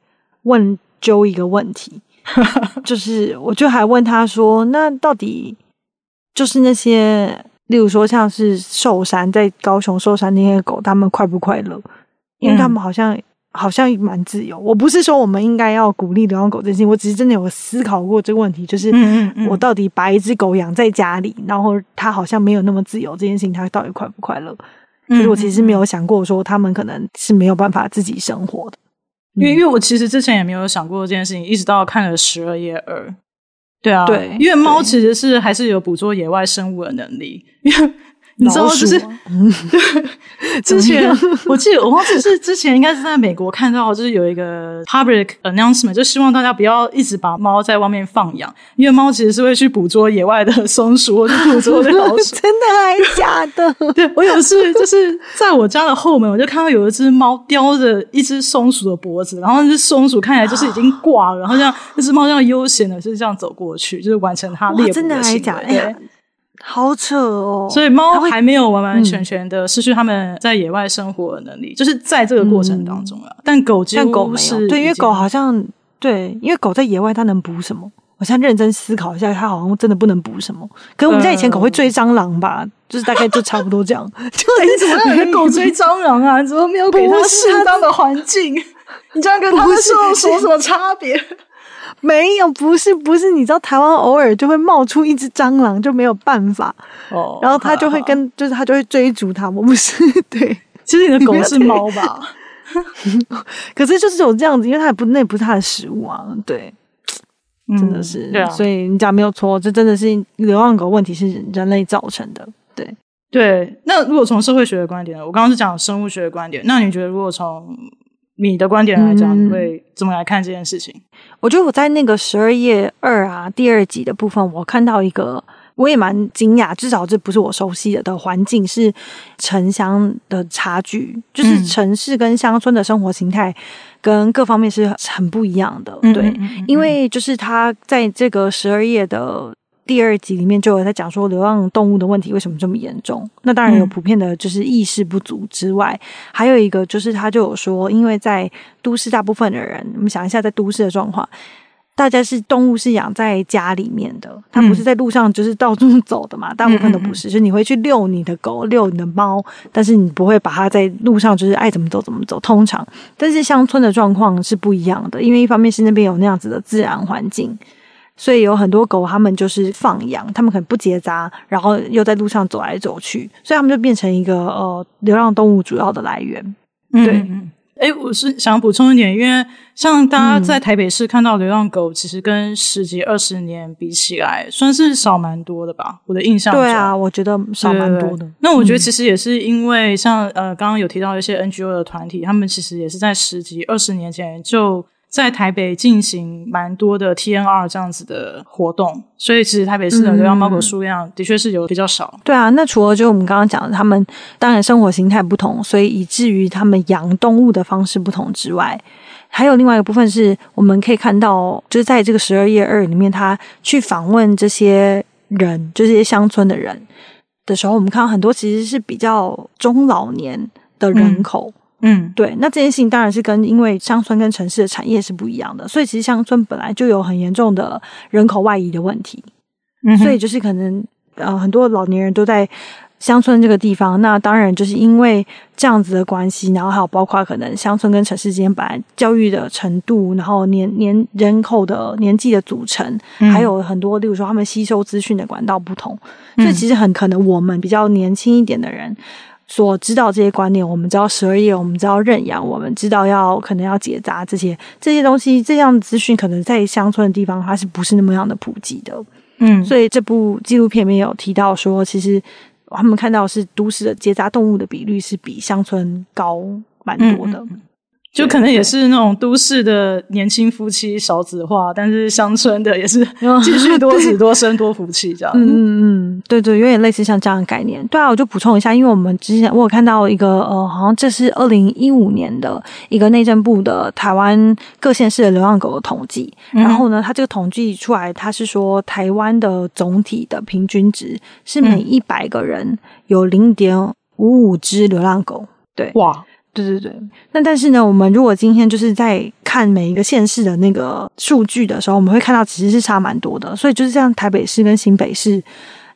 问 Joe 一个问题，就是我就还问他说：“那到底就是那些，例如说像是寿山在高雄寿山那些狗，他们快不快乐？因为他们好像。嗯”好像蛮自由。我不是说我们应该要鼓励流浪狗这件事情，我只是真的有思考过这个问题，就是我到底把一只狗养在家里，然后它好像没有那么自由，这件事情它到底快不快乐？就是我其实没有想过说他们可能是没有办法自己生活的，因为因为我其实之前也没有想过这件事情，一直到看了十二页二。对啊，对，因为猫其实是还是有捕捉野外生物的能力，因为。你知道，就是 之前我记得我忘记是之前应该是在美国看到，就是有一个 public announcement，就希望大家不要一直把猫在外面放养，因为猫其实是会去捕捉野外的松鼠或者捕捉的老鼠。真的还是假的？对，我有一次就是在我家的后门，我就看到有一只猫叼着一只松鼠的脖子，然后那只松鼠看起来就是已经挂了，然后这样那只猫这样悠闲的就是这样走过去，就是完成它猎捕的行为。真的还假的？好扯哦！所以猫还没有完完全全的失去他们在野外生活的能力，嗯、就是在这个过程当中啊。但狗几乎是，但狗没有，对，因为狗好像对，因为狗在野外它能补什么？我现在认真思考一下，它好像真的不能补什么。可是我们家以前狗会追蟑螂吧？呃、就是大概就差不多这样。就你怎么让你的狗追蟑螂啊？你怎么没有给它适当的环境？你这样跟它们说有什么差别？没有，不是不是，你知道台湾偶尔就会冒出一只蟑螂，就没有办法。哦，然后它就会跟，好好就是它就会追逐它。我不是 对，其实你的狗是猫吧？可是就是有这样子，因为它也不那也不是它的食物啊。对，真的是。嗯、对啊，所以你讲没有错，这真的是流浪狗问题是人类造成的。对对，那如果从社会学的观点，我刚刚是讲生物学的观点，那你觉得如果从你的观点来讲，你会怎么来看这件事情？我觉得我在那个十二夜二啊第二集的部分，我看到一个，我也蛮惊讶，至少这不是我熟悉的的环境，是城乡的差距，就是城市跟乡村的生活形态跟各方面是很不一样的。对，因为就是他在这个十二夜的。第二集里面就有在讲说流浪动物的问题为什么这么严重？那当然有普遍的就是意识不足之外，嗯、还有一个就是他就有说，因为在都市大部分的人，我们想一下在都市的状况，大家是动物是养在家里面的，它不是在路上就是到处走的嘛，大部分都不是，嗯、就是你会去遛你的狗、遛你的猫，但是你不会把它在路上就是爱怎么走怎么走。通常，但是乡村的状况是不一样的，因为一方面是那边有那样子的自然环境。所以有很多狗，他们就是放养，他们可能不结扎，然后又在路上走来走去，所以他们就变成一个呃流浪动物主要的来源。对，哎、嗯，我是想补充一点，因为像大家在台北市看到流浪狗，其实跟十几二十年比起来，算是少蛮多的吧？我的印象。对啊，我觉得少蛮多的。那我觉得其实也是因为像呃刚刚有提到一些 NGO 的团体，他们其实也是在十几二十年前就。在台北进行蛮多的 TNR 这样子的活动，所以其实台北市的流浪猫狗数量的确是有比较少。嗯。对啊，那除了就我们刚刚讲的，他们当然生活形态不同，所以以至于他们养动物的方式不同之外，还有另外一个部分是我们可以看到，就是在这个十二月二里面，他去访问这些人，就这些乡村的人的时候，我们看到很多其实是比较中老年的人口。嗯嗯，对，那这件事情当然是跟因为乡村跟城市的产业是不一样的，所以其实乡村本来就有很严重的人口外移的问题，嗯，所以就是可能呃很多老年人都在乡村这个地方，那当然就是因为这样子的关系，然后还有包括可能乡村跟城市之间本来教育的程度，然后年年人口的年纪的组成，嗯、还有很多，例如说他们吸收资讯的管道不同，所以其实很可能我们比较年轻一点的人所知道这些观念，我们知道十二夜，我们知道认养，我们知道要可能要结扎这些这些东西，这样资讯可能在乡村的地方它是不是那么样的普及的？嗯，所以这部纪录片里面有提到说，其实。他们看到是都市的结扎动物的比率是比乡村高蛮多的。嗯就可能也是那种都市的年轻夫妻少子化，但是乡村的也是继续多子 多生多福气这样。嗯嗯嗯，对对，有点类似像这样的概念。对啊，我就补充一下，因为我们之前我有看到一个呃，好像这是二零一五年的一个内政部的台湾各县市的流浪狗的统计。嗯、然后呢，它这个统计出来，它是说台湾的总体的平均值是每一百个人有零点五五只流浪狗。对，哇。对对对，那但是呢，我们如果今天就是在看每一个县市的那个数据的时候，我们会看到其实是差蛮多的。所以就是像台北市跟新北市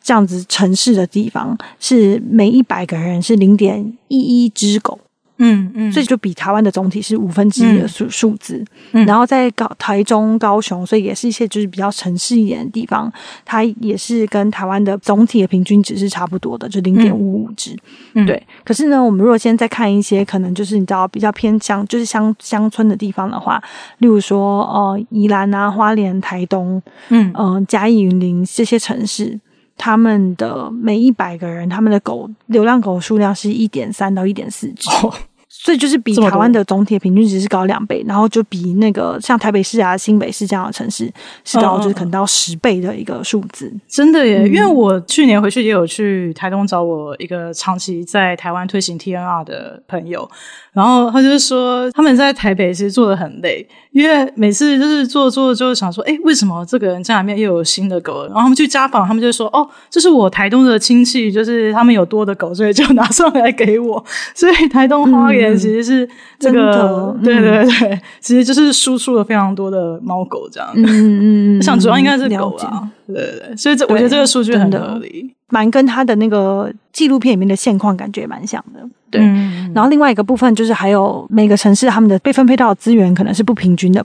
这样子城市的地方，是每一百个人是零点一一只狗。嗯嗯，所以就比台湾的总体是五分之一的数数字，嗯，然后在高台中、高雄，所以也是一些就是比较城市一点的地方，它也是跟台湾的总体的平均值是差不多的，就零点五五只。嗯，对。可是呢，我们如果现在再看一些可能就是你知道比较偏乡，就是乡乡村的地方的话，例如说呃宜兰啊、花莲、台东，嗯嗯、呃、嘉义、云林这些城市，他们的每一百个人，他们的狗流浪狗数量是一点三到一点四只。所以就是比台湾的总体的平均值是高两倍，然后就比那个像台北市啊、新北市这样的城市是高，就是可能到十倍的一个数字。嗯。真的耶！因为我去年回去也有去台东找我一个长期在台湾推行 TNR 的朋友，然后他就是说他们在台北其实做的很累，因为每次就是做做就想说，哎，为什么这个人家里面又有新的狗？然后他们去家访，他们就说，哦，这是我台东的亲戚，就是他们有多的狗，所以就拿上来给我。所以台东花园。其实是这个，对对对，其实就是输出了非常多的猫狗这样。嗯嗯嗯，想主要应该是狗啊，对对对，所以这我觉得这个数据很合理，蛮跟他的那个纪录片里面的现况感觉蛮像的。对，然后另外一个部分就是还有每个城市他们的被分配到的资源可能是不平均的，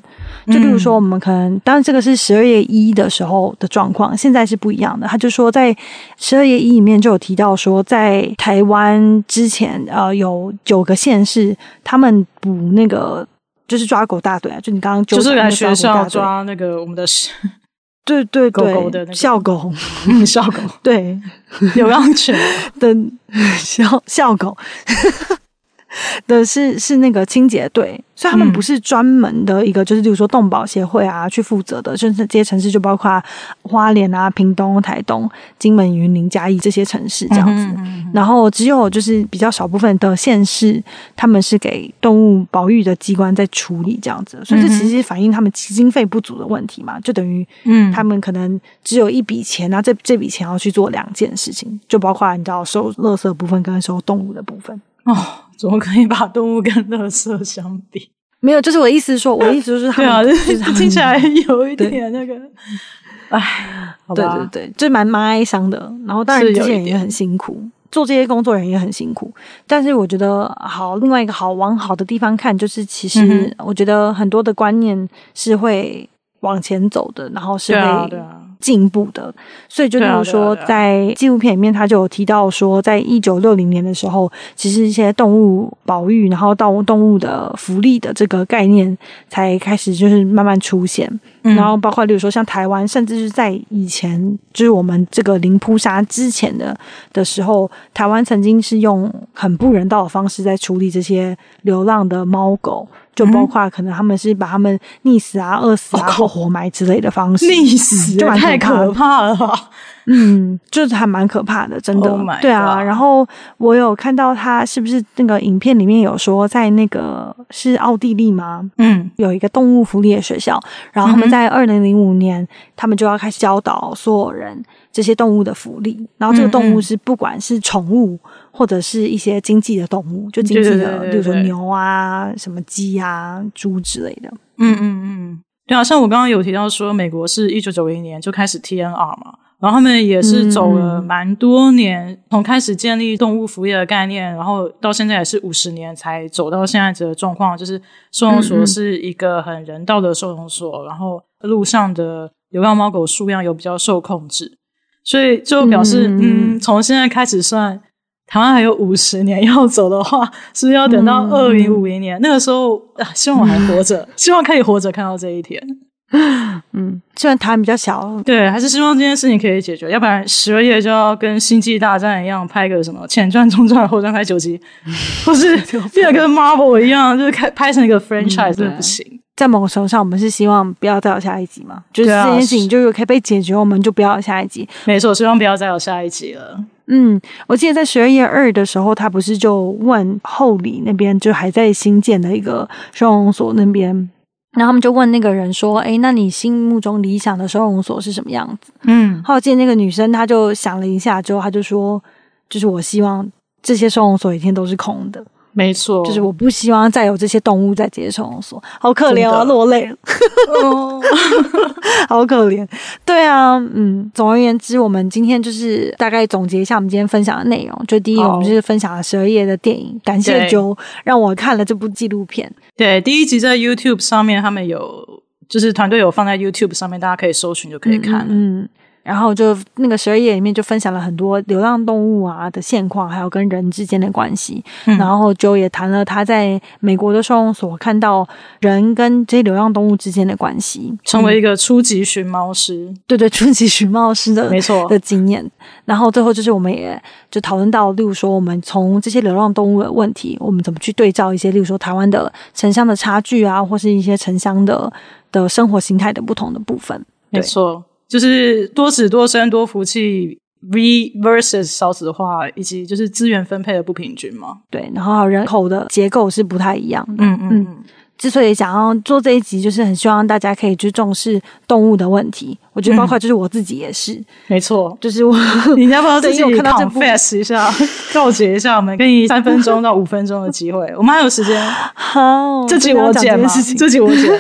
就比如说我们可能，当然这个是十二月一的时候的状况，现在是不一样的。他就说在十二月一里面就有提到说，在台湾之前呃有九个县市，他们补那个就是抓狗大队啊，就你刚刚就是来学校抓那个我们的。对对对，狗狗的那个校狗，校狗，对，流浪犬的校校狗。的是是那个清洁队，所以他们不是专门的一个，嗯、就是比如说动保协会啊去负责的，甚至这些城市就包括花莲啊、屏东、台东、金门、云林、嘉义这些城市这样子。嗯嗯嗯、然后只有就是比较少部分的县市，他们是给动物保育的机关在处理这样子，所以这其实反映他们经费不足的问题嘛，就等于嗯，他们可能只有一笔钱啊，这这笔钱要去做两件事情，就包括你知道收垃圾部分跟收动物的部分哦。怎么可以把动物跟垃圾相比？没有，就是我意思说，我的意思就是他们，对啊，听起来有一点那个，哎，对对对，就蛮蛮哀伤的。然后当然这些人也很辛苦，做这些工作人也很辛苦。但是我觉得好，另外一个好往好的地方看，就是其实我觉得很多的观念是会往前走的，然后是会。进步的，所以就比如说，在纪录片里面，他就有提到说，在一九六零年的时候，其实一些动物保育，然后动物动物的福利的这个概念才开始就是慢慢出现。嗯、然后包括例如说像台湾，甚至是在以前，就是我们这个零扑杀之前的的时候，台湾曾经是用很不人道的方式在处理这些流浪的猫狗。就包括可能他们是把他们溺死啊、饿死啊或活埋之类的方式，溺死就太可怕了吧？嗯，就是还蛮可怕的，真的。Oh、对啊，然后我有看到他是不是那个影片里面有说，在那个是奥地利吗？嗯，有一个动物福利的学校，然后他们在二零零五年，嗯、他们就要开始教导所有人这些动物的福利，然后这个动物是不管是宠物。或者是一些经济的动物，就经济的，比如说牛啊、什么鸡啊、猪之类的。嗯嗯嗯，对啊，像我刚刚有提到说，美国是一九九零年就开始 TNR 嘛，然后他们也是走了蛮多年，嗯、从开始建立动物服务业的概念，然后到现在也是五十年才走到现在这个状况，就是收容所是一个很人道的收容所，嗯、然后路上的流浪猫狗数量有比较受控制，所以就表示，嗯，嗯，从现在开始算，台湾还有五十年要走的话，是不是要等到二零五零年？嗯、那个时候啊，希望我还活着，嗯、希望可以活着看到这一天。嗯，虽然台湾比较小，对，还是希望这件事情可以解决，要不然十二月就要跟星际大战一样拍个什么前传、中传、后传拍九集，或是变得跟 Marvel 一样，就是开拍成一个 franchise，真的、嗯、不行。在某个程度上，我们是希望不要再有下一集嘛，就是这件事情就是可以被解决，我们就不要有下一集。没错，希望不要再有下一集了。嗯，我记得在十二月二的时候，他不是就问后里那边就还在新建的一个收容所那边。然后他们就问那个人说：“哎，那你心目中理想的收容所是什么样子？”嗯，后来见那个女生，她就想了一下之后，她就说：“就是我希望这些收容所一天都是空的。”没错，就是我不希望再有这些动物在这些收容所，好可怜啊，落泪了，好可怜。对啊，嗯，总而言之，我们今天就是大概总结一下我们今天分享的内容。就第一，我们就是分享了十二夜的电影，感谢 Joe 让我看了这部纪录片。对，第一集在 YouTube 上面，他们有就是团队有放在 YouTube 上面，大家可以搜寻就可以看。嗯。嗯然后就那个十二页里面就分享了很多流浪动物啊的现况，还有跟人之间的关系。嗯、然后就也谈了他在美国的收容所看到人跟这些流浪动物之间的关系，成为一个初级寻猫师。嗯、对对，初级寻猫师的 没错的经验。然后最后就是我们也就讨论到，例如说我们从这些流浪动物的问题，我们怎么去对照一些，例如说台湾的城乡的差距啊，或是一些城乡的的生活形态的不同的部分。没错。就是多子多生多福气 v versus 少子化，以及就是资源分配的不平均嘛。对，然后人口的结构是不太一样的。嗯嗯嗯。之所以想要做这一集，就是很希望大家可以去重视动物的问题。我觉得包括就是我自己也是。嗯、没错，就是我。你要不要自己 confess 一下，告解一下？我们给你三分钟到五分钟的机会，我们还有时间。好，这集我剪吗？这集我剪。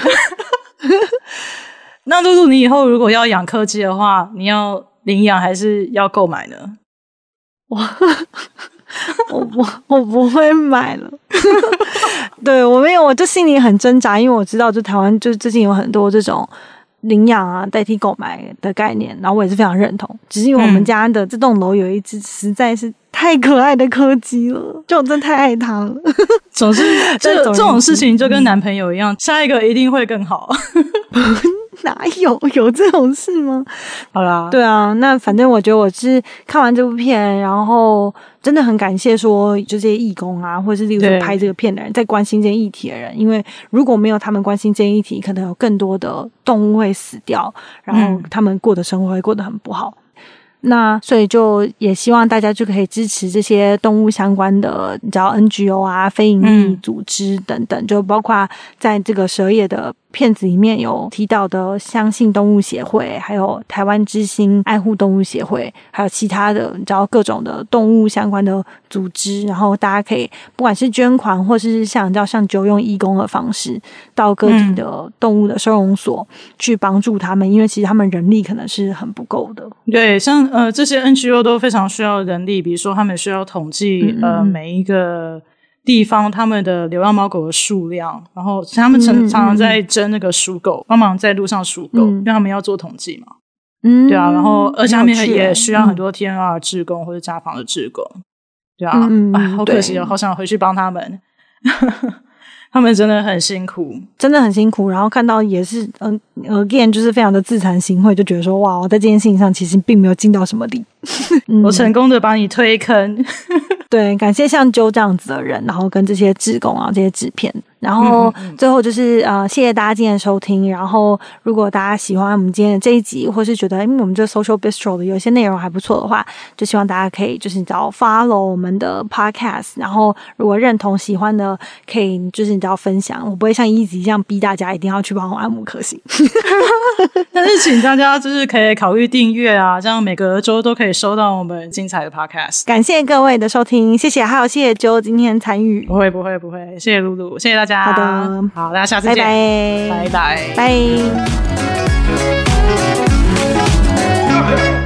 那露露，你以后如果要养柯基的话，你要领养还是要购买呢？我我不我不会买了。对，我没有，我就心里很挣扎，因为我知道，就台湾就最近有很多这种领养啊代替购买的概念，然后我也是非常认同。只是因为我们家的这栋楼有一只实在是太可爱的柯基了，就我真的太爱它了。总是这这种事情就跟男朋友一样，嗯、下一个一定会更好。哪有 有这种事吗？好啦，对啊，那反正我觉得我是看完这部片，然后真的很感谢说就这些义工啊，或者是例如说拍这个片的人，在关心这些议题的人，因为如果没有他们关心这些议题，可能有更多的动物会死掉，然后他们过的生活会过得很不好。那所以就也希望大家就可以支持这些动物相关的，你知道 NGO 啊、非营利组织等等，嗯、就包括在这个蛇业的片子里面有提到的相信动物协会，还有台湾之星爱护动物协会，还有其他的你知道各种的动物相关的组织，然后大家可以不管是捐款，或是像你知道像就用义工的方式，到各地的动物的收容所去帮助他们，因为其实他们人力可能是很不够的。对，像。呃，这些 NGO 都非常需要人力，比如说他们需要统计呃每一个地方他们的流浪猫狗的数量，然后他们常常常在争那个属狗，帮忙在路上数狗，因为他们要做统计嘛。嗯，对啊，然后而且他们也需要很多 TNR 志工或者家访的志工，对啊，哎，好可惜哦，好想回去帮他们。他们真的很辛苦，真的很辛苦。然后看到也是，嗯，again 就是非常的自惭形秽，就觉得说，哇，我在这件事情上其实并没有尽到什么力。我成功的把你推坑，对，感谢像 Joe 这样子的人，然后跟这些志工啊，这些制片。然后最后就是呃，谢谢大家今天的收听。然后如果大家喜欢我们今天的这一集，或是觉得因为我们这 Social Bistro 的有些内容还不错的话，就希望大家可以就是你知道 follow 我们的 Podcast。然后如果认同喜欢的，可以就是你知道分享。我不会像 Easy 这样逼大家一定要去帮我按五颗星，但是请大家就是可以考虑订阅啊，这样每个周都可以收到我们精彩的 Podcast。感谢各位的收听，谢谢，还有谢谢 Joe 今天参与。不会不会不会，谢谢露露，谢谢大家。好的，好，大家下次见，拜。拜，拜。拜，拜。